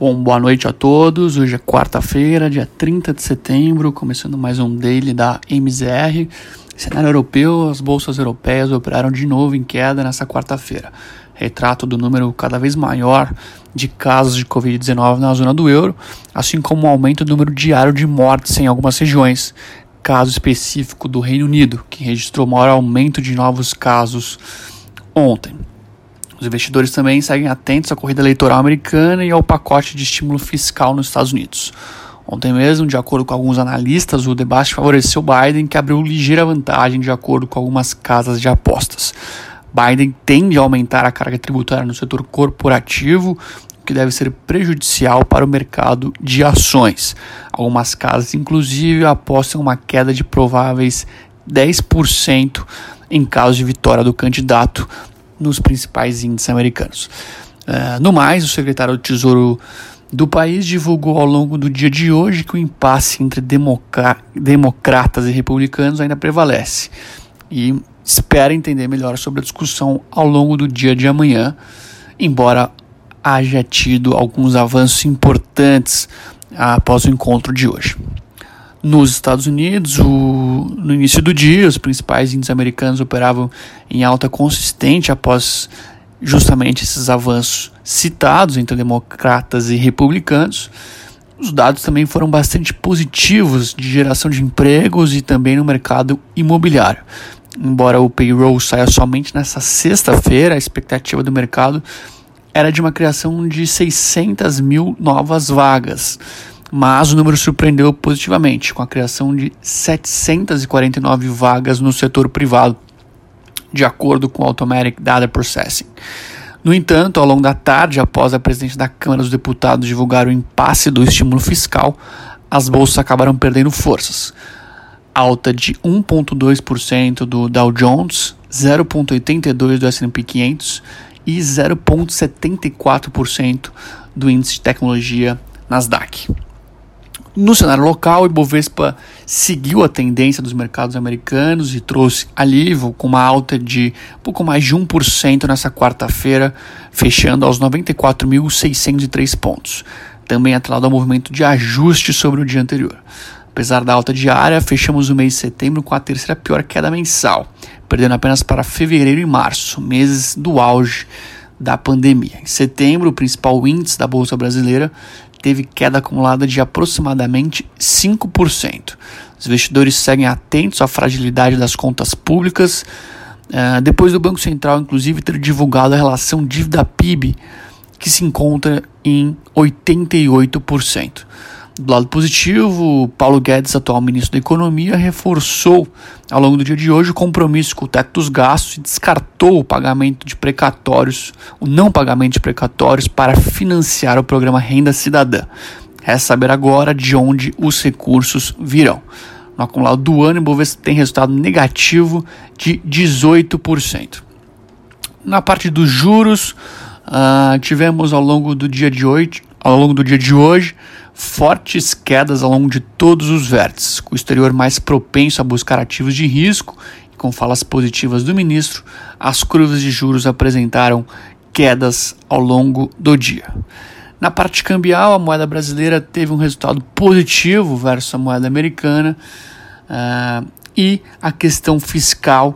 Bom, boa noite a todos. Hoje é quarta-feira, dia 30 de setembro, começando mais um daily da MZR. Cenário europeu, as bolsas europeias operaram de novo em queda nessa quarta-feira. Retrato do número cada vez maior de casos de Covid-19 na zona do euro, assim como o um aumento do número diário de mortes em algumas regiões. Caso específico do Reino Unido, que registrou maior aumento de novos casos ontem. Os investidores também seguem atentos à corrida eleitoral americana e ao pacote de estímulo fiscal nos Estados Unidos. Ontem mesmo, de acordo com alguns analistas, o debate favoreceu Biden, que abriu ligeira vantagem de acordo com algumas casas de apostas. Biden tende a aumentar a carga tributária no setor corporativo, o que deve ser prejudicial para o mercado de ações. Algumas casas, inclusive, apostam uma queda de prováveis 10% em caso de vitória do candidato nos principais índices americanos. Uh, no mais, o secretário do Tesouro do país divulgou ao longo do dia de hoje que o impasse entre democratas e republicanos ainda prevalece e espera entender melhor sobre a discussão ao longo do dia de amanhã, embora haja tido alguns avanços importantes após o encontro de hoje. Nos Estados Unidos, o, no início do dia, os principais índices americanos operavam em alta consistente após justamente esses avanços citados entre democratas e republicanos. Os dados também foram bastante positivos de geração de empregos e também no mercado imobiliário. Embora o payroll saia somente nessa sexta-feira, a expectativa do mercado era de uma criação de 600 mil novas vagas mas o número surpreendeu positivamente, com a criação de 749 vagas no setor privado, de acordo com o Automatic Data Processing. No entanto, ao longo da tarde, após a presidente da Câmara dos Deputados divulgar o impasse do estímulo fiscal, as bolsas acabaram perdendo forças. Alta de 1,2% do Dow Jones, 0,82% do S&P 500 e 0,74% do índice de tecnologia Nasdaq. No cenário local, o Ibovespa seguiu a tendência dos mercados americanos e trouxe alívio com uma alta de pouco mais de 1% nessa quarta-feira, fechando aos 94.603 pontos. Também atrelado ao movimento de ajuste sobre o dia anterior. Apesar da alta diária, fechamos o mês de setembro com a terceira pior queda mensal, perdendo apenas para fevereiro e março, meses do auge da pandemia. Em setembro, o principal índice da Bolsa Brasileira teve queda acumulada de aproximadamente 5%. Os investidores seguem atentos à fragilidade das contas públicas, uh, depois do Banco Central, inclusive, ter divulgado a relação dívida-PIB, que se encontra em 88%. Do lado positivo, Paulo Guedes, atual ministro da Economia, reforçou ao longo do dia de hoje o compromisso com o teto dos gastos e descartou o pagamento de precatórios, o não pagamento de precatórios para financiar o programa Renda Cidadã. Resta saber agora de onde os recursos virão. No acumulado do ano, o Bovespa tem resultado negativo de 18%. Na parte dos juros, uh, tivemos ao longo do dia de hoje, ao longo do dia de hoje fortes quedas ao longo de todos os vértices, com o exterior mais propenso a buscar ativos de risco e com falas positivas do ministro, as curvas de juros apresentaram quedas ao longo do dia. Na parte cambial, a moeda brasileira teve um resultado positivo versus a moeda americana uh, e a questão fiscal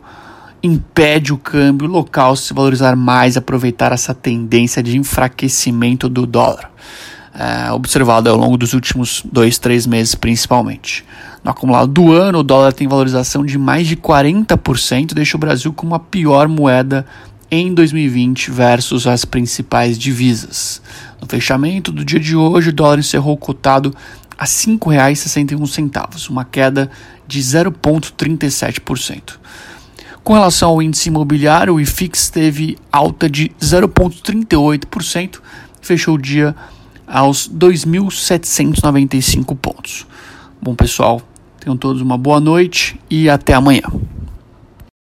impede o câmbio local se valorizar mais, aproveitar essa tendência de enfraquecimento do dólar é, observado ao longo dos últimos dois, três meses, principalmente. No acumulado do ano, o dólar tem valorização de mais de 40%, deixa o Brasil como a pior moeda em 2020 versus as principais divisas. No fechamento do dia de hoje, o dólar encerrou cotado a R$ 5,61, uma queda de 0,37%. Com relação ao índice imobiliário, o IFIX teve alta de 0,38%, fechou o dia aos 2.795 pontos. Bom, pessoal, tenham todos uma boa noite e até amanhã.